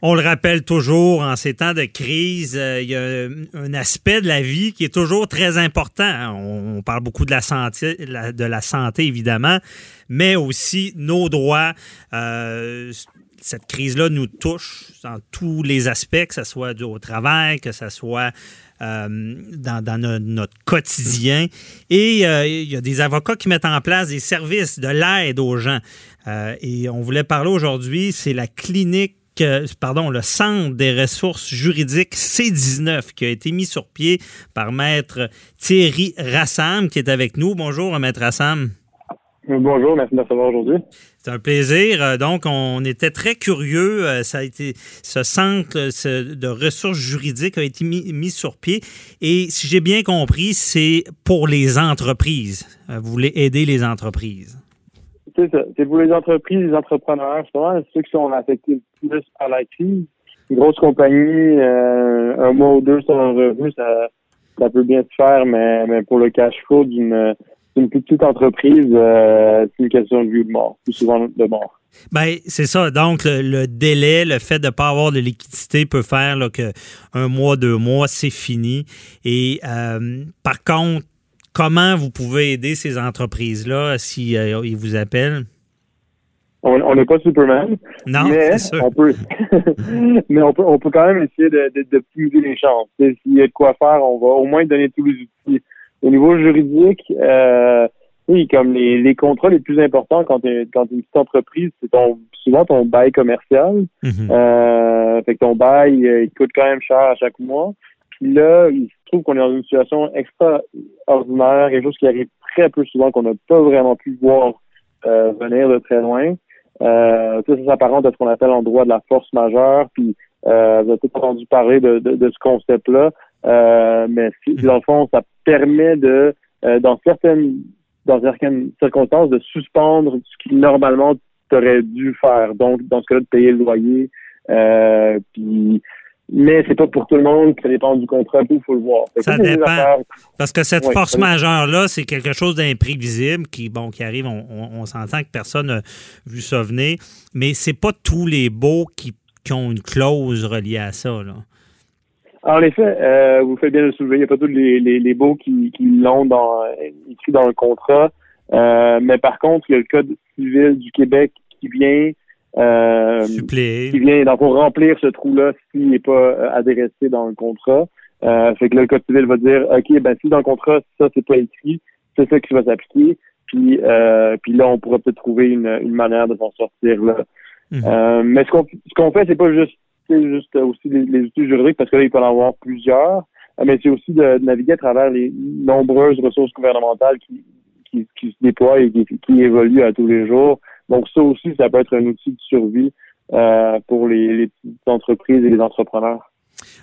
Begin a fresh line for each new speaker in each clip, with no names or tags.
On le rappelle toujours, en ces temps de crise, euh, il y a un aspect de la vie qui est toujours très important. On, parle beaucoup de la santé, évidemment, mais aussi nos droits. Euh, cette crise-là nous touche dans tous les aspects, que ce soit au travail, que ce soit euh, dans, notre quotidien. Et il y a des avocats qui mettent en place des services de l'aide aux gens. et on voulait parler aujourd'hui, c'est la clinique pardon, le Centre des ressources juridiques C19 qui a été mis sur pied par Maître Thierry Rassam qui est avec nous. Bonjour, Maître Rassam.
Bonjour, merci de recevoir aujourd'hui.
C'est un plaisir. Euh, donc, on était très curieux. Euh, ça a été ce centre de ressources juridiques a été mis, sur pied. Et si j'ai bien compris, c'est pour les entreprises. Euh, vous voulez aider les entreprises.
C'est pour les entreprises, les entrepreneurs, souvent ceux qui sont affectés le plus par la crise. Une grosse compagnie, euh, un mois ou deux sans revenu, ça, ça peut bien se faire, mais, mais pour le cash flow d'une une petite entreprise, euh, c'est une question de vie ou de mort, plus souvent de mort.
Ben, c'est ça. Donc, le, délai, le fait de ne pas avoir de liquidité peut faire là, que un mois, deux mois, c'est fini. Et euh, par contre, comment vous pouvez aider ces entreprises-là si euh, ils vous appellent?
On n'est pas Superman.
Non,
mais on peut, mais on peut, on peut quand même essayer de, de, les chances. S'il y a de quoi faire, on va au moins donner tous les outils. Au niveau juridique, euh, oui, comme les, les contrats les plus importants quand tu quand une petite entreprise, c'est ton souvent ton bail commercial. Mm-hmm. euh, fait que ton bail, il coûte quand même cher à chaque mois. Puis là, trouve qu'on est dans une situation extraordinaire, quelque chose qui arrive très peu souvent, qu'on n'a pas vraiment pu voir euh, venir de très loin. Euh, ça, ça s'apparente à ce qu'on appelle en droit de la force majeure. Puis euh, vous avez peut-être entendu parler de, de, ce concept-là. Euh, mais dans le fond, ça permet de, euh, dans certaines dans certaines circonstances, de suspendre ce qui normalement t'aurais dû faire. Donc, dans ce cas-là, de payer le loyer. Euh, puis mais c'est pas pour tout le monde, ça dépend du contrat, il faut le voir.
Ça dépend. Parce que cette force majeure-là, c'est quelque chose d'imprévisible qui, bon, qui arrive, on, s'entend que personne n'a vu ça venir, mais c'est pas tous les baux qui, ont une clause reliée à ça. Là.
En effet, euh, vous faites bien de soulever, il n'y a pas tous les, les, baux qui, l'ont dans, écrit dans le contrat. Euh, mais par contre, il y a le Code civil du Québec qui vient
euh, qui
vient donc pour remplir ce trou-là s'il n'est pas euh, adressé dans le contrat. Euh, fait que là, le code civil va dire OK, ben si dans le contrat, ça, c'est pas écrit, c'est ça qui va s'appliquer. Puis, euh, puis là, on pourra peut-être trouver une, une manière de s'en sortir là. Mhm. Euh, mais ce qu'on ce qu'on fait, c'est pas juste c'est juste aussi les, les, outils juridiques, parce que là, il peut en avoir plusieurs, mais c'est aussi de, naviguer à travers les nombreuses ressources gouvernementales qui, qui, qui se déploient et qui, qui évoluent à tous les jours. Donc ça aussi, ça peut être un outil de survie euh, pour les, petites entreprises et les entrepreneurs.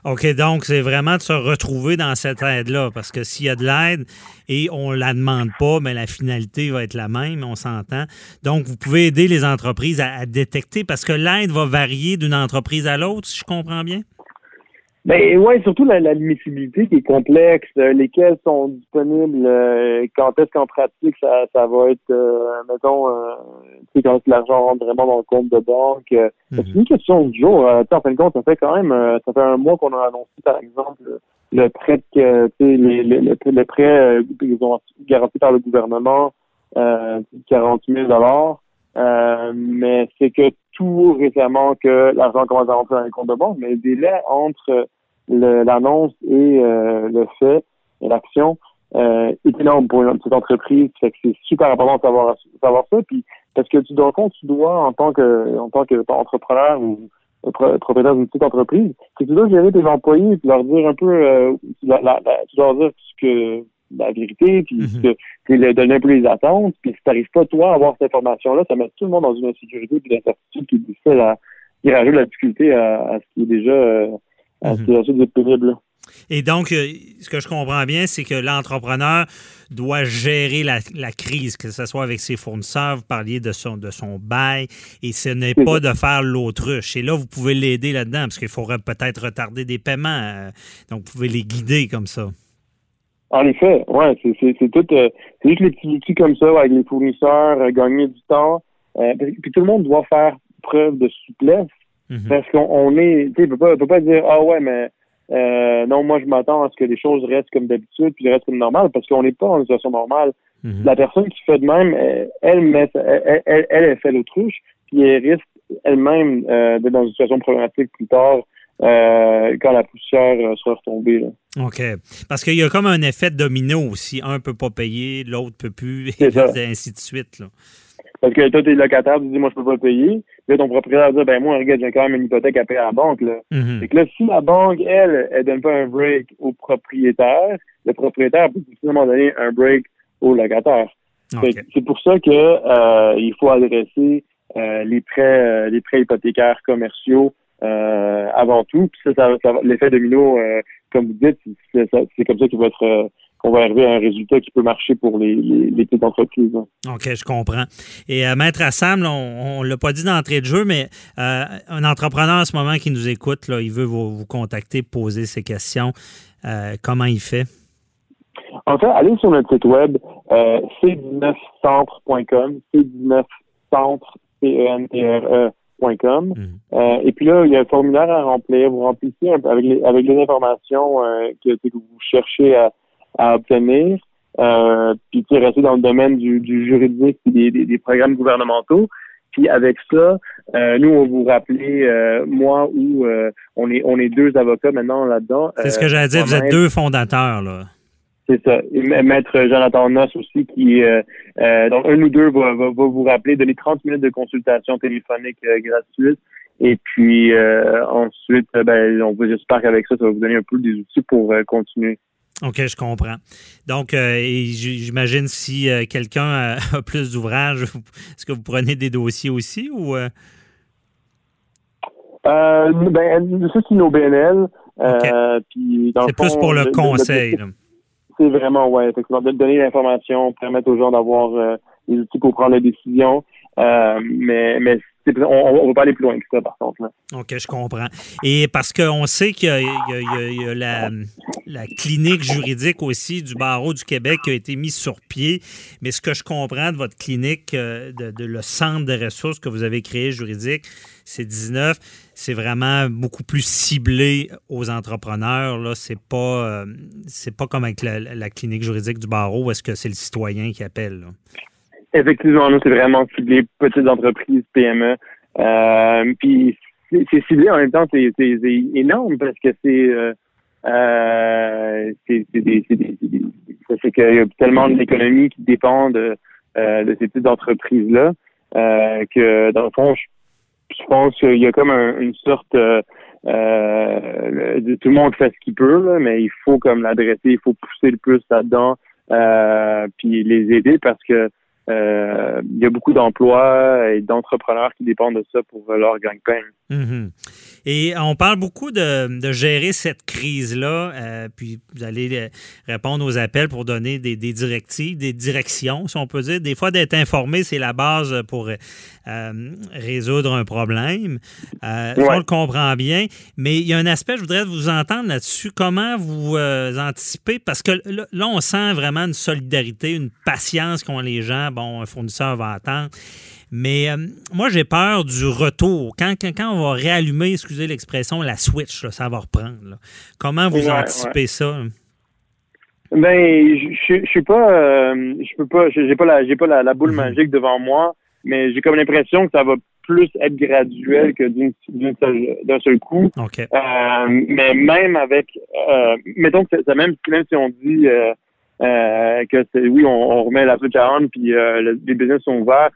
OK, donc c'est vraiment de se retrouver dans cette aide-là, parce que s'il y a de l'aide et on ne la demande pas, mais la finalité va être la même, on s'entend. Donc, vous pouvez aider les entreprises à détecter, parce que l'aide va varier d'une entreprise à l'autre, si je comprends bien?
Ben ouais, surtout la, l'admissibilité qui est complexe, euh, lesquels sont disponibles, euh, quand est-ce qu'en pratique ça, ça va être, euh, mettons, euh, tu sais, quand l'argent rentre vraiment dans le compte de banque. Mhm. C'est une question du jour. en fin de compte, ça fait quand même, ça fait un mois qu'on a annoncé, par exemple, le prêt que, tu sais, les, le, le, prêt garanti par le gouvernement, euh, 40 000 dollars. mais c'est que tout récemment que l'argent commence à rentrer dans les comptes de banque, mais le délai entre l'annonce et euh, le fait et l'action euh, est énorme pour une petite entreprise. Fait que c'est super important de savoir, savoir ça. Puis parce que tu dois compte, tu dois en tant que en tant que entrepreneur ou propriétaire d'une petite entreprise, que tu dois gérer tes employés et leur dire un peu euh, la, la, tu dois leur dire ce que la vérité, puis mm -hmm. donner un peu les attentes, puis si tu n'arrives pas, toi, à avoir cette information-là, ça met tout le monde dans une insécurité et l'incertitude qui difficile à, qui rajoute la difficulté à, à, ce qui est déjà euh, Mhm.
Et donc, euh, ce que je comprends bien, c'est que l'entrepreneur doit gérer la, crise, que ce soit avec ses fournisseurs, vous parliez de son, de son bail, et ce n'est pas de faire l'autruche. Et là, vous pouvez l'aider là-dedans, parce qu'il faudrait peut-être retarder des paiements. Euh, donc, vous pouvez les guider comme ça.
En effet, ouais, c'est tout, euh, juste les petits outils comme ça, avec les fournisseurs, gagner du temps. puis tout le monde doit faire preuve de souplesse Mhm. Parce qu'on est, tu sais, peut pas, peut pas dire, ah ouais, mais euh, non, moi je m'attends à ce que les choses restent comme d'habitude, puis restent comme normal, parce qu'on n'est pas en situation normale. Mhm. La personne qui fait de même, elle, met, elle, elle, elle, fait l'autruche, puis elle risque elle-même euh, d'être dans une situation problématique plus tard. Euh, quand la poussière euh, sera retombée. Là.
OK. Parce qu'il y a comme un effet domino aussi. Un peut pas payer, l'autre peut plus, et ainsi de suite. Là.
Parce que toi, t'es locataire, tu dis, moi, je peux pas payer. Là, ton propriétaire dit, ben, moi, regarde, j'ai quand même une hypothèque à payer à la banque, là. Mm que là, si la banque, elle, elle donne pas un break au propriétaire, le propriétaire peut simplement donner un break au locataire. C'est pour ça que euh, il faut adresser euh, les prêts euh, les prêts hypothécaires commerciaux avant tout. Puis ça, ça, l'effet domino, comme vous dites, c'est comme ça qu'il va être on va arriver à un résultat qui peut marcher pour les, les, petites entreprises.
OK, je comprends. Et euh, Maître Assam, on ne l'a pas dit d'entrée de jeu, mais euh, un entrepreneur en ce moment qui nous écoute, là, il veut vous, contacter, poser ses questions. Euh, comment il fait?
En fait, allez sur notre site web, c19centre.com, c19centre, c e e mm. et puis là, il y a un formulaire à remplir. Vous remplissez avec les, avec les informations que, vous cherchez à, à obtenir, euh, puis qui rester dans le domaine du, du juridique et des, des, programmes gouvernementaux. Puis avec ça, euh, nous, on vous rappeler, euh, moi ou euh, on est on est deux avocats maintenant là-dedans.
C'est ce que j'allais dire, vous êtes deux fondateurs, là.
C'est ça. Et Maître Jonathan Noss aussi, qui euh, donc un ou deux va, va, vous rappeler, donner 30 minutes de consultation téléphonique gratuite. Et puis ensuite, ben, on vous j'espère qu'avec ça, ça va vous donner un peu des outils pour continuer.
OK, je comprends. Donc, euh, j'imagine si euh, quelqu'un a, plus d'ouvrages, est-ce que vous prenez des dossiers aussi ou. Euh?
ben, ça, c'est nos BNL.
c'est plus pour le, conseil.
C'est vraiment, ouais, de donner l'information, permettre aux gens d'avoir les outils pour prendre la décision. mais, mais on ne va pas aller plus loin que ça, par contre.
OK, je comprends. Et parce qu'on sait qu'il y a, la, clinique juridique aussi du barreau du Québec qui a été mise sur pied. Mais ce que je comprends de votre clinique, euh, de, le centre de ressources que vous avez créé juridique, c'est 19, c'est vraiment beaucoup plus ciblé aux entrepreneurs. Là, c'est pas, euh, pas comme avec la, clinique juridique du barreau est-ce que c'est le citoyen qui appelle.
Effectivement, nous, c'est vraiment ciblé petites entreprises, PME. Euh, puis c'est ciblé en même temps, c'est énorme parce que c'est euh, euh, c'est qu'il y a tellement d'économies qui dépendent de, euh, de ces petites entreprises-là euh, que dans le fond, je, pense qu'il y a comme une sorte euh, de tout le monde fait ce qu'il peut, là, mais il faut comme l'adresser, il faut pousser le plus là-dedans, puis les aider parce que euh, il y a beaucoup d'emplois et d'entrepreneurs qui dépendent de ça pour leur gagne-pain.
Mhm. Et on parle beaucoup de, de gérer cette crise-là, euh, puis vous allez euh, répondre aux appels pour donner des, des, directives, des directions, si on peut dire. Des fois, d'être informé, c'est la base pour euh, résoudre un problème. Euh, On le comprend bien, mais il y a un aspect, je voudrais vous entendre là-dessus. Comment vous anticipez? Parce que là, on sent vraiment une solidarité, une patience qu'ont les gens. Bon, un fournisseur va attendre. Mais euh, moi, j'ai peur du retour. Quand, quand, on va réallumer, excusez l'expression, la switch, ça va reprendre. Comment vous anticipez ça?
Ben, je, je suis pas, euh, je peux pas, j'ai pas la, j'ai pas la, boule mhm. magique devant moi, mais j'ai comme l'impression que ça va plus être graduel que d'un seul, coup. Euh, mais même avec, mettons que ça, même, même si on dit que oui, on, remet la switch à on, puis les business sont ouverts,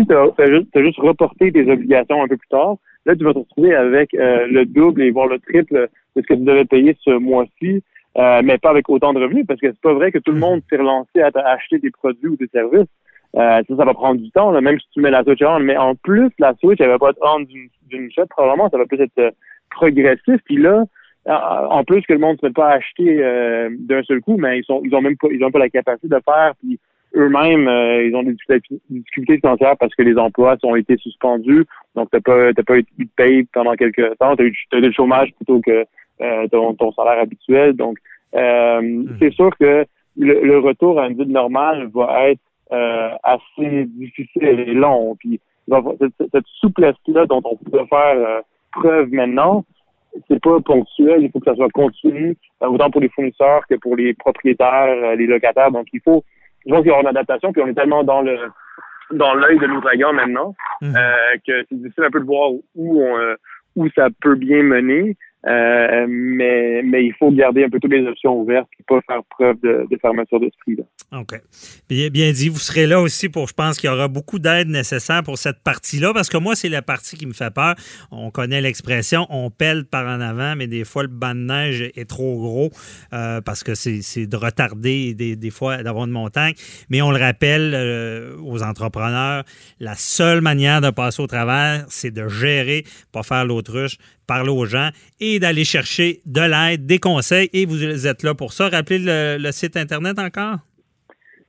si, tu as, juste, reporté tes obligations un peu plus tard, là, tu vas te retrouver avec euh, le double et voire le triple de ce que tu devais payer ce mois-ci, euh, mais pas avec autant de revenus, parce que c'est pas vrai que tout le mm-hmm. monde s'est relancé à acheter des produits ou des services. Euh, ça, ça va prendre du temps, même si tu mets la Switch on. Mais en plus, la Switch, elle va pas être on d'une shot, probablement, ça va plus être progressif. Puis là, en plus que le monde ne se met pas à acheter d'un seul coup, mais ils sont ils ont même pas ils ont pas la capacité de faire puis eux-mêmes, euh, ils ont des difficultés financières parce que les emplois ont été suspendus. Donc, t'as pas, t'as pas eu de paye pendant quelques temps. T'as eu, as eu le chômage plutôt que euh, ton, ton, salaire habituel. Donc, euh, hmm. c'est sûr que le, retour à une vie normale va être assez difficile et long. Puis, cette, souplesse-là dont on peut faire preuve maintenant, c'est pas ponctuel, il faut que ça soit continu, autant pour les fournisseurs que pour les propriétaires, les locataires. Donc, il faut, je pense qu'il y aura une adaptation, puis on est tellement dans le dans l'œil de l'ouragan maintenant mhm. que c'est difficile un peu de voir où on, où ça peut bien mener. Euh, mais, il faut garder un peu toutes les options ouvertes et pas faire preuve de, de fermeture d'esprit.
OK. Bien, bien dit. Vous serez là aussi pour, je pense qu'il y aura beaucoup d'aide nécessaire pour cette partie-là, parce que moi, c'est la partie qui me fait peur. On connaît l'expression, on pèle par en avant, mais des fois, le banc de neige est trop gros euh, parce que c'est de retarder des, des fois d'avoir une montagne. Mais on le rappelle euh, aux entrepreneurs, la seule manière de passer au travers, c'est de gérer, pas faire l'autruche, parler aux gens et d'aller chercher de l'aide, des conseils. Et vous êtes là pour ça. Rappelez le, site Internet encore?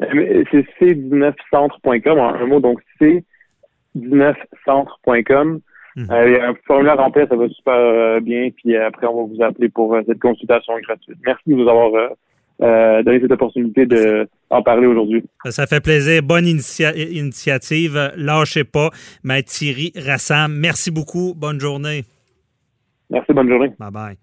Euh, c'est c19centre.com, un mot, donc c19centre.com. Mhm. Euh, il y a un formulaire rempli, ça va super euh, bien. Puis après, on va vous appeler pour cette consultation gratuite. Merci de nous avoir donné cette opportunité d'en parler aujourd'hui.
Ça fait plaisir. Bonne initiative. Lâchez pas. Maître Thierry Rassam, merci beaucoup. Bonne journée.
Merci, bonne journée.
Bye bye.